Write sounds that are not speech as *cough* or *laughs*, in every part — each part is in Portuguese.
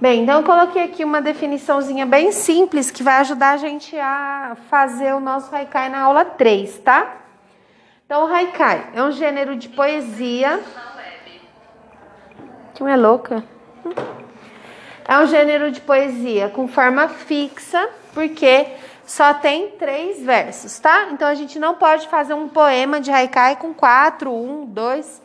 Bem, então eu coloquei aqui uma definiçãozinha bem simples que vai ajudar a gente a fazer o nosso haikai na aula 3, tá? Então, o haikai é um gênero de poesia. Que é louca. É um gênero de poesia com forma fixa, porque só tem três versos, tá? Então a gente não pode fazer um poema de haikai com quatro, um, dois.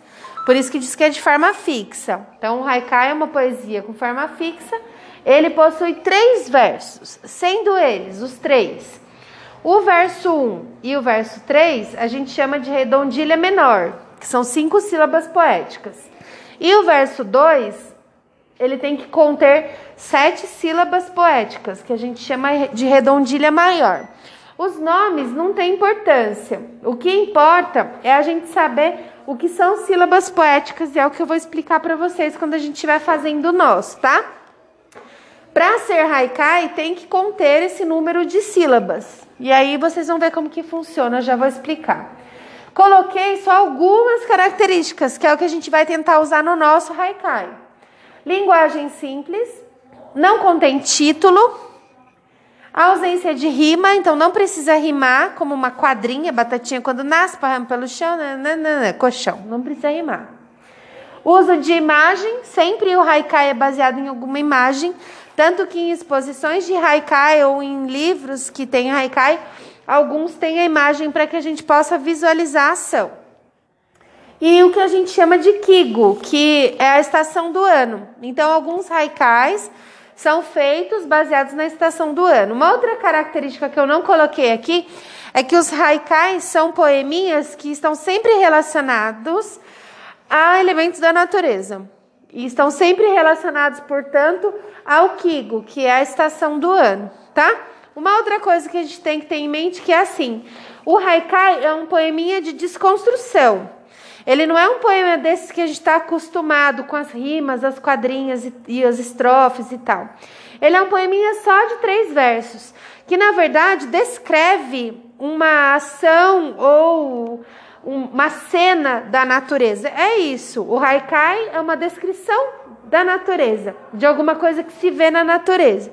Por isso que diz que é de forma fixa. Então o haikai é uma poesia com forma fixa. Ele possui três versos, sendo eles os três. O verso 1 e o verso 3 a gente chama de redondilha menor, que são cinco sílabas poéticas. E o verso 2 ele tem que conter sete sílabas poéticas, que a gente chama de redondilha maior. Os nomes não têm importância. O que importa é a gente saber o que são sílabas poéticas e é o que eu vou explicar para vocês quando a gente estiver fazendo o nosso, tá? Para ser haikai tem que conter esse número de sílabas. E aí vocês vão ver como que funciona, eu já vou explicar. Coloquei só algumas características, que é o que a gente vai tentar usar no nosso haikai. Linguagem simples, não contém título, ausência de rima, então não precisa rimar, como uma quadrinha, batatinha quando nasce, parrama pelo chão, né, né, né, né, colchão, não precisa rimar. Uso de imagem, sempre o haikai é baseado em alguma imagem, tanto que em exposições de haikai ou em livros que tem haikai, alguns têm a imagem para que a gente possa visualizar a ação e o que a gente chama de Kigo, que é a estação do ano. Então, alguns haikais são feitos baseados na estação do ano. Uma outra característica que eu não coloquei aqui é que os haikais são poeminhas que estão sempre relacionados a elementos da natureza. E estão sempre relacionados, portanto, ao Kigo, que é a estação do ano, tá? Uma outra coisa que a gente tem que ter em mente que é assim: o haikai é um poeminha de desconstrução. Ele não é um poema desses que a gente está acostumado com as rimas, as quadrinhas e, e as estrofes e tal. Ele é um poeminha só de três versos, que na verdade descreve uma ação ou uma cena da natureza. É isso. O haikai é uma descrição da natureza, de alguma coisa que se vê na natureza.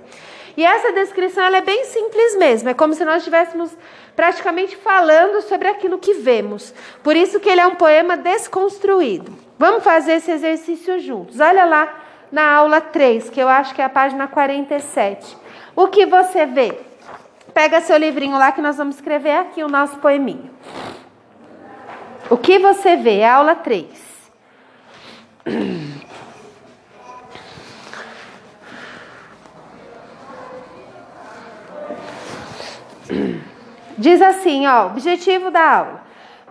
E essa descrição ela é bem simples mesmo. É como se nós estivéssemos praticamente falando sobre aquilo que vemos. Por isso que ele é um poema desconstruído. Vamos fazer esse exercício juntos. Olha lá na aula 3, que eu acho que é a página 47. O que você vê? Pega seu livrinho lá que nós vamos escrever aqui o nosso poeminho. O que você vê? É aula 3. *clears throat* Diz assim, ó, objetivo da aula: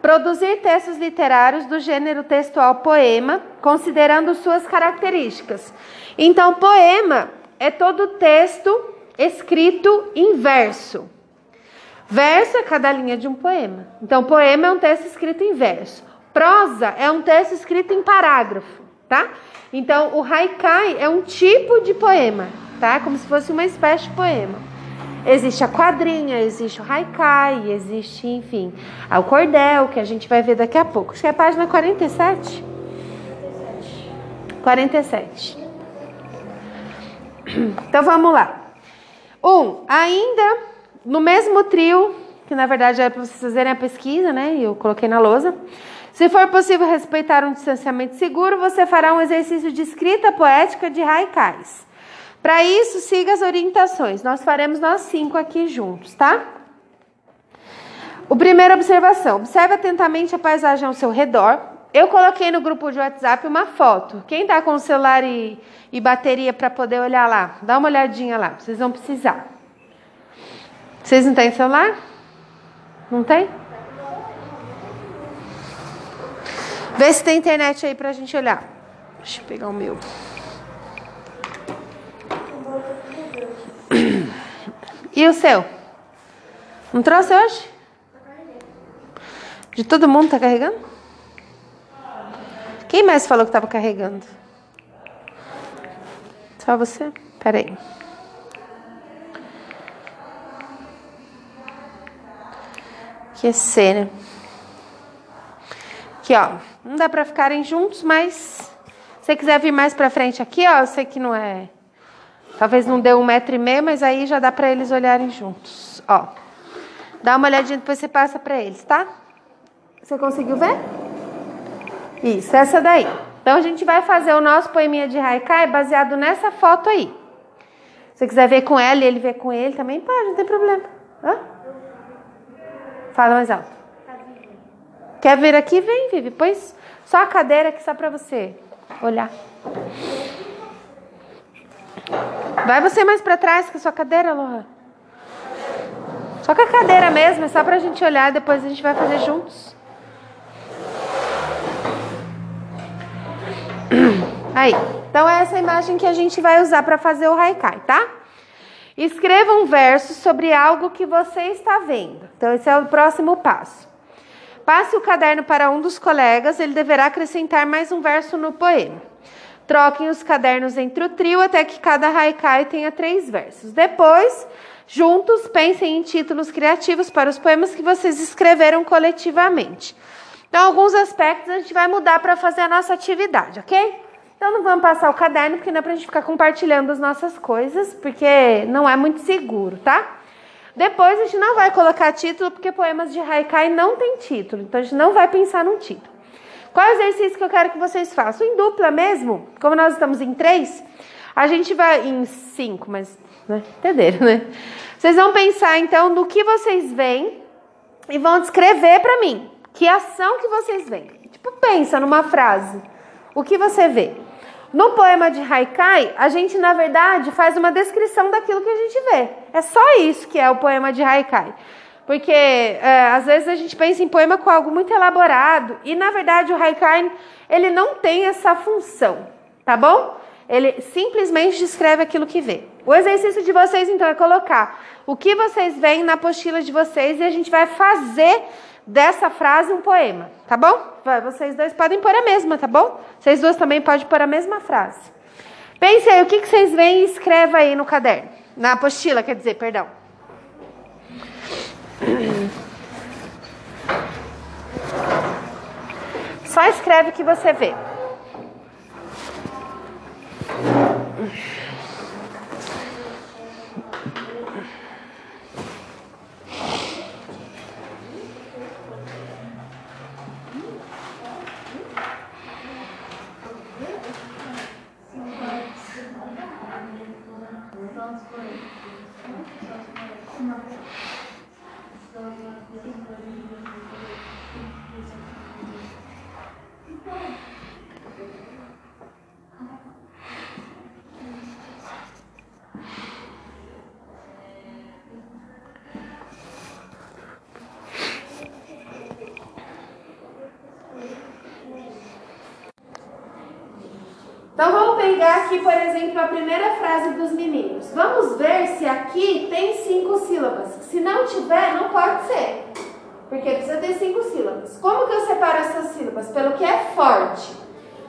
produzir textos literários do gênero textual poema, considerando suas características. Então, poema é todo texto escrito em verso. Verso é cada linha de um poema. Então, poema é um texto escrito em verso. Prosa é um texto escrito em parágrafo, tá? Então, o haikai é um tipo de poema, tá? Como se fosse uma espécie de poema. Existe a quadrinha, existe o haikai, existe, enfim, o cordel, que a gente vai ver daqui a pouco. Acho que é a página 47. 47. Então vamos lá. Um, ainda no mesmo trio, que na verdade é para vocês fazerem a pesquisa, né? Eu coloquei na lousa. Se for possível respeitar um distanciamento seguro, você fará um exercício de escrita poética de haikais. Para isso, siga as orientações. Nós faremos nós cinco aqui juntos, tá? O primeira observação: observe atentamente a paisagem ao seu redor. Eu coloquei no grupo de WhatsApp uma foto. Quem está com o celular e, e bateria para poder olhar lá? Dá uma olhadinha lá, vocês vão precisar. Vocês não têm celular? Não tem? Vê se tem internet aí para a gente olhar. Deixa eu pegar o meu. E o seu? Não trouxe hoje? De todo mundo tá carregando? Quem mais falou que estava carregando? Só você? Peraí. Que é cena. Aqui, ó. Não dá para ficarem juntos, mas se você quiser vir mais para frente aqui, ó, eu sei que não é Talvez não dê um metro e meio, mas aí já dá para eles olharem juntos. Ó, dá uma olhadinha depois você passa para eles, tá? Você conseguiu ver? Isso, essa daí. Então a gente vai fazer o nosso poeminha de Haikai baseado nessa foto aí. Se você quiser ver com ela e ele ver com ele, também pode, não tem problema. Hã? Fala mais alto. Quer vir aqui? Vem, Vivi. Pois só a cadeira aqui só para você olhar. Vai você mais para trás com a sua cadeira, Lohan. Só com a cadeira mesmo, é só pra gente olhar, depois a gente vai fazer juntos. *clears throat* Aí, então é essa imagem que a gente vai usar para fazer o haikai, tá? Escreva um verso sobre algo que você está vendo. Então esse é o próximo passo. Passe o caderno para um dos colegas, ele deverá acrescentar mais um verso no poema. Troquem os cadernos entre o trio até que cada haikai tenha três versos. Depois, juntos, pensem em títulos criativos para os poemas que vocês escreveram coletivamente. Então, alguns aspectos a gente vai mudar para fazer a nossa atividade, ok? Então, não vamos passar o caderno, porque não é para a gente ficar compartilhando as nossas coisas, porque não é muito seguro, tá? Depois, a gente não vai colocar título, porque poemas de Haikai não tem título. Então, a gente não vai pensar num título. Qual é o exercício que eu quero que vocês façam? Em dupla mesmo, como nós estamos em três, a gente vai em cinco, mas né, entenderam, né? Vocês vão pensar então no que vocês veem e vão descrever para mim que ação que vocês veem. Tipo, pensa numa frase. O que você vê? No poema de Haikai, a gente na verdade faz uma descrição daquilo que a gente vê. É só isso que é o poema de Haikai. Porque é, às vezes a gente pensa em poema com algo muito elaborado e na verdade o Haikai ele não tem essa função, tá bom? Ele simplesmente descreve aquilo que vê. O exercício de vocês então é colocar o que vocês veem na apostila de vocês e a gente vai fazer dessa frase um poema, tá bom? Vocês dois podem pôr a mesma, tá bom? Vocês duas também podem pôr a mesma frase. Pense aí, o que, que vocês veem e escreva aí no caderno. Na apostila, quer dizer, perdão. Só escreve o que você vê. Então vamos pegar aqui, por exemplo, a primeira frase dos meninos. Vamos ver se aqui tem cinco sílabas. Se não tiver, não pode ser. Porque precisa ter cinco sílabas. Como que eu separo essas sílabas? Pelo que é forte.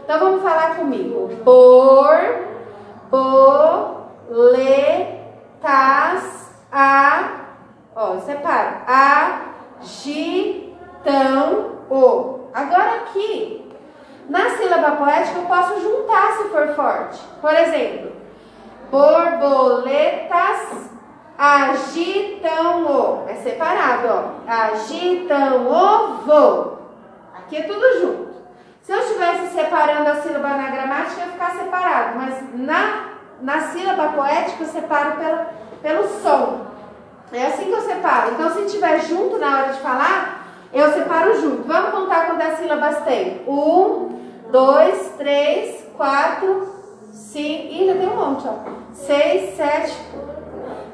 Então vamos falar comigo. Por, bo, le, tas, a. Ó, separa. A, gi, tão, o. Agora aqui, na sílaba poética eu posso juntar se for forte. Por exemplo, borboletas agitam o. É separado, ó. Agitam o voo. Aqui é tudo junto. Se eu estivesse separando a sílaba na gramática, ia ficar separado. Mas na, na sílaba poética eu separo pela, pelo som. É assim que eu separo. Então, se estiver junto na hora de falar, eu separo junto. Vamos contar quantas sílabas tem? Um, dois, três, quatro, cinco. Ih, já tem um monte, ó. Seis, sete.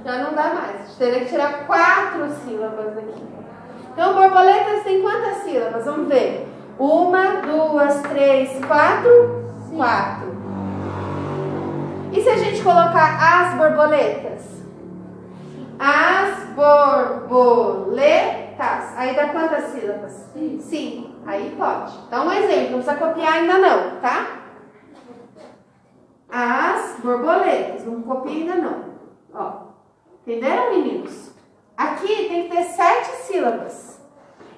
Já não dá mais. Teria que tirar quatro sílabas aqui. Então, borboletas tem quantas sílabas? Vamos ver. Uma, duas, três, quatro. Quatro. E se a gente colocar as borboletas? As borboletas. Aí dá quantas sílabas? Cinco. Aí pode. Dá um exemplo, não precisa copiar ainda não, tá? As borboletas. Não copia ainda não. Ó. Entenderam, meninos? Aqui tem que ter sete sílabas.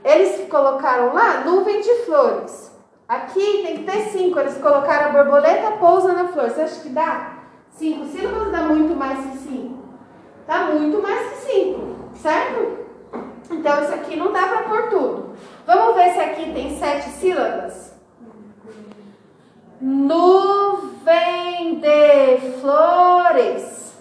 Eles colocaram lá nuvem de flores. Aqui tem que ter cinco. Eles colocaram a borboleta pousa na flor. Você acha que dá? Cinco sílabas dá muito mais que cinco. Dá muito mais que cinco, certo? Então isso aqui não dá para pôr tudo. Vamos ver se aqui tem sete sílabas? Nuvem de flores.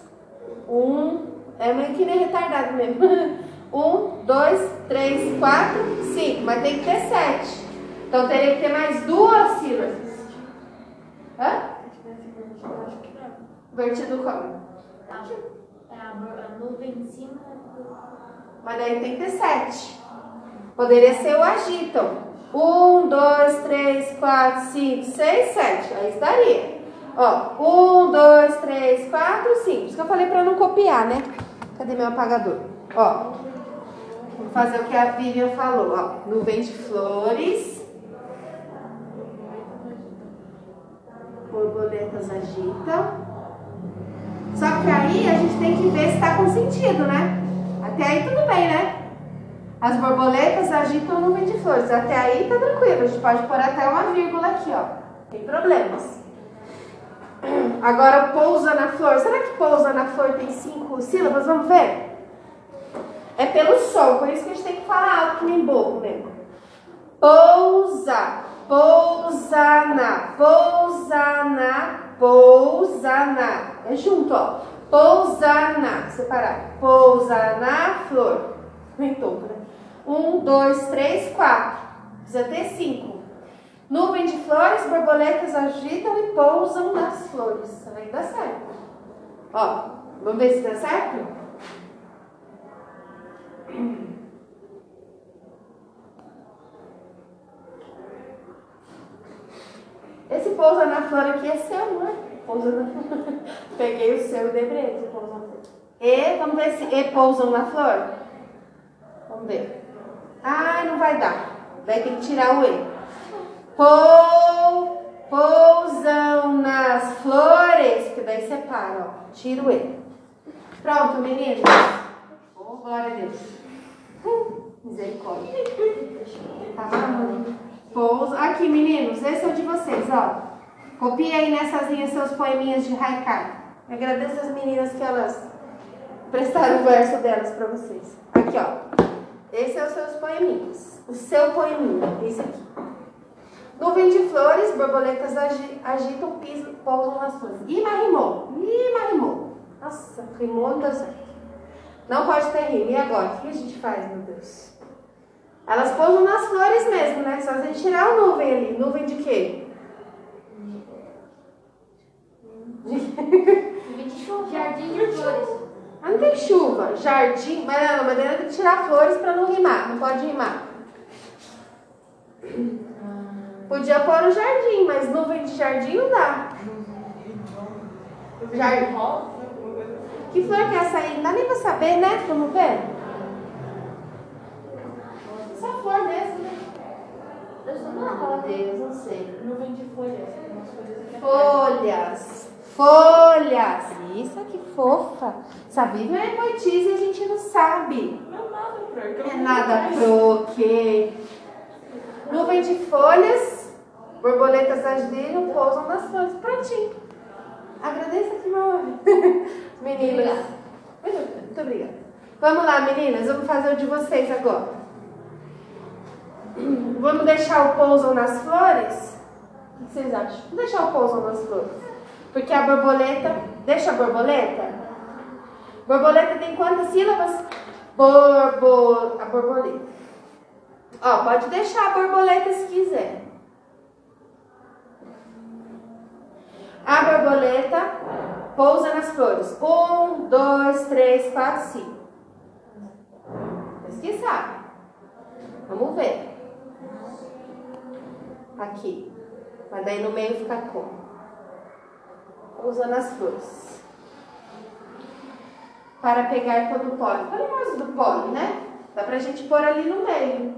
Um, é meio que nem retardado mesmo. *laughs* Um, dois, três, quatro, cinco. Mas tem que ter sete. Então teria que ter mais duas sílabas. Hã? Vertido como? É a nuvem em cima Mas daí tem que ter sete. Poderia ser o agitam. Um, dois, três, quatro, cinco, seis, sete. Aí estaria. Ó, um, dois, três, quatro, cinco. Isso que eu falei pra não copiar, né? Cadê meu apagador? Ó, vou fazer o que a Vivian falou, ó. Nuvem de flores. Borboletas agitam. Só que aí a gente tem que ver se tá com sentido, né? Até aí tudo bem, né? As borboletas agitam nuvem de flores. Até aí tá tranquilo. A gente pode pôr até uma vírgula aqui, ó. Tem problemas. Agora, pousa na flor. Será que pousa na flor tem cinco sílabas? Vamos ver? É pelo som, por isso que a gente tem que falar alto que nem bobo mesmo. Pousa, pousa na, pousa na, pousa na. É junto, ó. Pousa na, separar. Pousa na flor. Né? Um, dois, três, quatro. Precisa ter cinco. Nuvem de flores, borboletas agitam e pousam nas flores. Aí dá certo. Ó, vamos ver se dá certo? Esse pousa na flor aqui é seu, não é? Pousa na flor. *laughs* Peguei o seu e dei pra ele. E, vamos ver se e pousam na flor? Vamos ver. Ai, não vai dar. Vai ter que tirar o e. Pou, pousam nas flores. Que daí separa, ó. Tira o e. Pronto, meninos. Oh, glória a Deus. Hum, misericórdia. Tá? Pousa. Aqui, meninos. Esse é o de vocês, ó. Copia aí nessas linhas seus poeminhas de Haikai. Agradeço as meninas que elas prestaram o verso delas para vocês. Aqui, ó. Esse é os seus poeminhas. O seu poeminha, esse aqui. Nuvem de flores, borboletas agi agitam, pisam, pousam nas flores. Ih, mas rimou. Ih, mas rimou. Nossa, rimou, não deu certo. Não pode ter rima. E agora? O que a gente faz, meu Deus? Elas pousam nas flores mesmo, né? Só a gente tirar a nuvem ali. Nuvem de quê? Jardim *laughs* de flores. Ah, não tem chuva. Jardim. Mas não, mas daí tem que tirar flores para não rimar. Não pode rimar. Podia pôr o jardim, mas nuvem de jardim não dá. Jardim. Que flor que é essa aí? Não dá nem pra saber, né? Vamos ver? Essa flor mesmo, né? Ah, Deus, não sei. Nuvem de folhas. Umas folhas atrás. Folhas. Isso, que fofa. Sabia, não é poetisa e a gente não sabe. Não é nada, que eu É nada pro quê? Nuvem de folhas, borboletas agiram, pousam nas flores. Prontinho. Agradeça aqui, meu amor. Meninas. Muito obrigada. Vamos lá, meninas. Vamos fazer o de vocês agora. Vamos deixar o pousam nas flores? O que vocês acham? Vamos deixar o pousam nas flores. Porque a borboleta. Deixa a borboleta? Borboleta tem quantas sílabas? Borbo... A borboleta. Ó, pode deixar a borboleta se quiser. A borboleta pousa nas flores. Um, dois, três, quatro, cinco. Vocês que sabem. Vamos ver. Aqui. Mas daí no meio fica como? Pousa nas flores. Para pegar todo o pólen. Falei mais do pólen, né? Dá pra gente pôr ali no meio.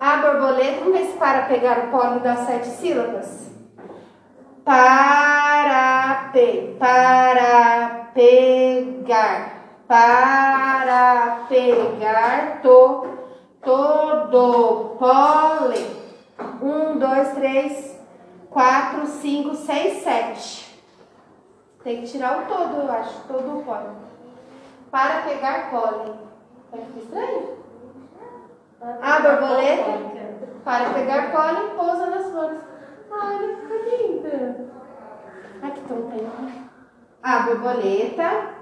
A borboleta, vamos ver se para pegar o pólen das sete sílabas. Para, pe, para pegar, para pegar to, todo pólen. Um, dois, três, quatro, cinco, seis, sete. Tem que tirar o todo, eu acho, todo o pólen. Para pegar pólen. Vai ficar estranho? A borboleta, para pegar pólen, pousa nas flores. Ai, ela fica linda. Ai, que tonta. A borboleta,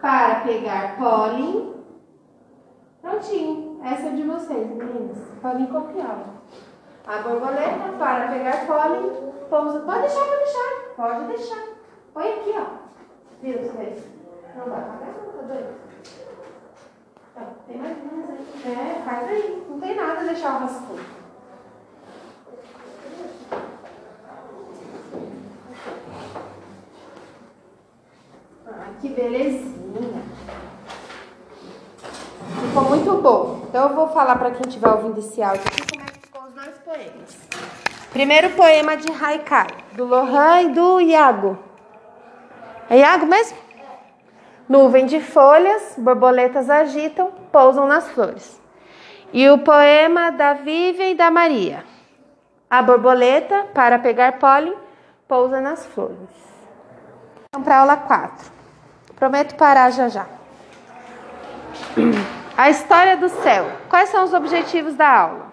para pegar pólen. Prontinho. Essa é de vocês, meninas. Podem copiar. A borboleta, para pegar pólen, pousa. Pode deixar, pode deixar. Pode deixar. Põe aqui, ó. Viu, vocês? Não vai apagar, não, tá doido? Tá, tem mais umas aí. É, faz aí. Não tem nada deixar o rascunho. Ah, que belezinha. Ficou muito bom. Então eu vou falar para quem estiver ouvindo esse áudio aqui como é que ficou os dois poemas. Primeiro poema de Haikai, do Lohan e do Iago. É Iago mesmo? Nuvem de folhas, borboletas agitam, pousam nas flores. E o poema da Vivian e da Maria. A borboleta, para pegar pólen, pousa nas flores. Vamos para aula 4. Prometo parar já já. A história do céu. Quais são os objetivos da aula?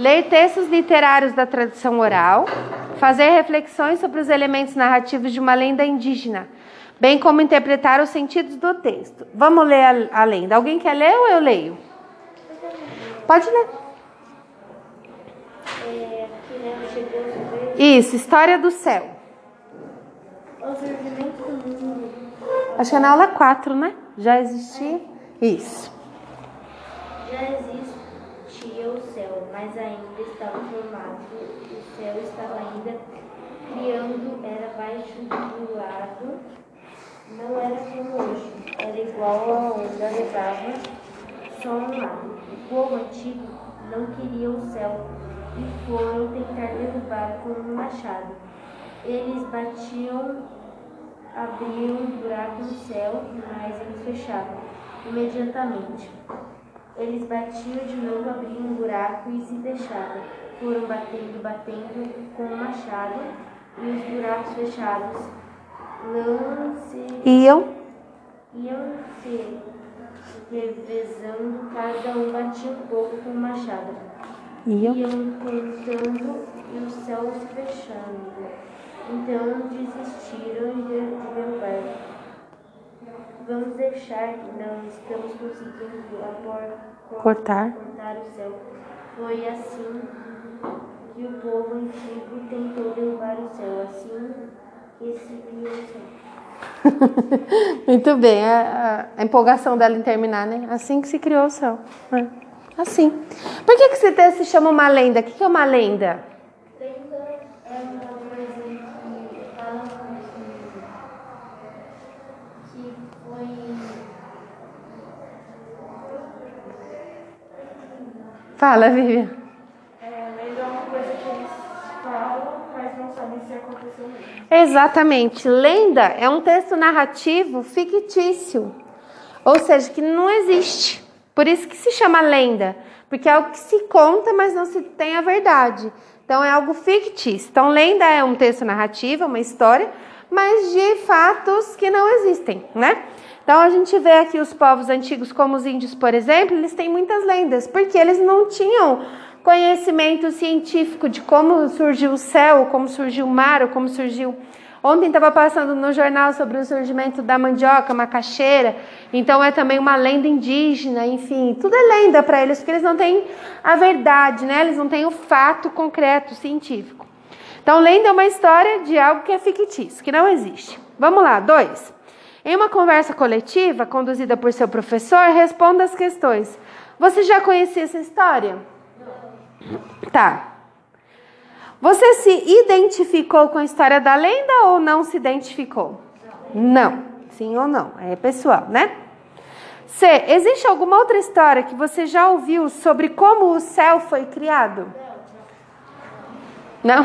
Ler textos literários da tradição oral, fazer reflexões sobre os elementos narrativos de uma lenda indígena, bem como interpretar os sentidos do texto. Vamos ler a, a lenda. Alguém quer ler ou eu leio? Pode ler. Isso, história do céu. Acho que é na aula 4, né? Já existia? Isso. Já existia o céu, mas ainda estava formado. O céu estava ainda criando, era baixo do lado. Não era como hoje, era igual a onda levava só um lado. O povo antigo não queria o céu e foram tentar derrubar com um machado. Eles batiam, abriam um buraco no céu, mas eles fechavam imediatamente. Eles batiam de novo, abriam um buraco e se deixavam. Foram batendo, batendo com o machado e os buracos fechados. Lance Iam. iam se revezando, cada um batia um pouco com o machado. Iam. Iam contando e o céu se fechando. Então desistiram de derrubar. Vamos deixar, não estamos conseguindo apor, Cortar. cortar o céu. Foi assim que o povo antigo tentou derrubar o céu, assim que se criou o céu. *laughs* Muito bem, a, a- empolgação dela em terminar, né? Assim que se criou o céu. É. Assim. Por que, que esse texto se chama uma lenda? O que, que é uma? Lenda é uma coisa que fala que, que foi. Fala, Vivian. É, lenda é uma coisa que eles falam, mas não sabem se aconteceu mesmo. Exatamente. Lenda é um texto narrativo fictício, ou seja, que não existe. Por isso que se chama lenda, porque é algo que se conta, mas não se tem a verdade. Então é algo fictício. Então lenda é um texto narrativo, é uma história, mas de fatos que não existem, né? Então a gente vê aqui os povos antigos, como os índios, por exemplo, eles têm muitas lendas, porque eles não tinham conhecimento científico de como surgiu o céu, como surgiu o mar, ou como surgiu. Ontem estava passando no jornal sobre o surgimento da mandioca, macaxeira. Então é também uma lenda indígena, enfim, tudo é lenda para eles, porque eles não têm a verdade, né? Eles não têm o fato concreto científico. Então, lenda é uma história de algo que é fictício, que não existe. Vamos lá, dois. Em uma conversa coletiva conduzida por seu professor, responda as questões. Você já conhecia essa história? Tá. Você se identificou com a história da lenda ou não se identificou? Não. Sim ou não? É pessoal, né? C. Existe alguma outra história que você já ouviu sobre como o céu foi criado? Não?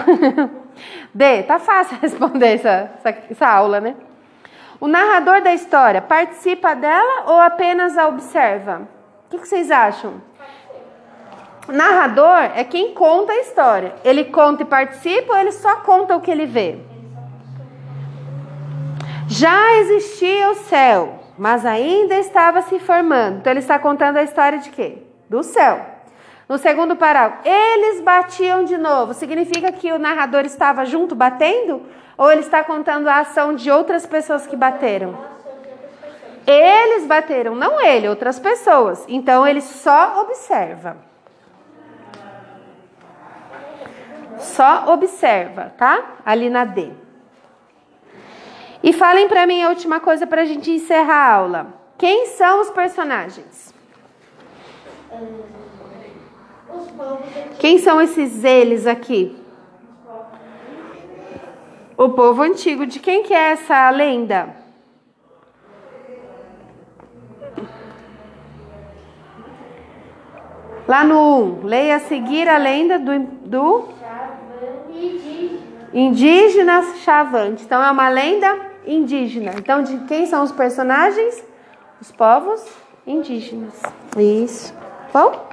*laughs* D. Tá fácil *laughs* responder essa, essa, essa aula, né? O narrador da história participa dela ou apenas a observa? O que, vocês acham? O narrador é quem conta a história. Ele conta e participa ou ele só conta o que ele vê? Já existia o céu, mas ainda estava se formando. Então ele está contando a história de quê? Do céu. No segundo parágrafo, eles batiam de novo. Significa que o narrador estava junto batendo? Ou ele está contando a ação de outras pessoas que bateram? Eles bateram, não ele, outras pessoas. Então ele só observa. Só observa, tá? Ali na D. E falem para mim a última coisa para a gente encerrar a aula. Quem são os personagens? Quem são esses eles aqui? O povo antigo. De quem que é essa lenda? Lá no 1, leia a seguir a lenda do, do indígena Chavante. Então é uma lenda indígena. Então de quem são os personagens? Os povos indígenas. Isso. Bom?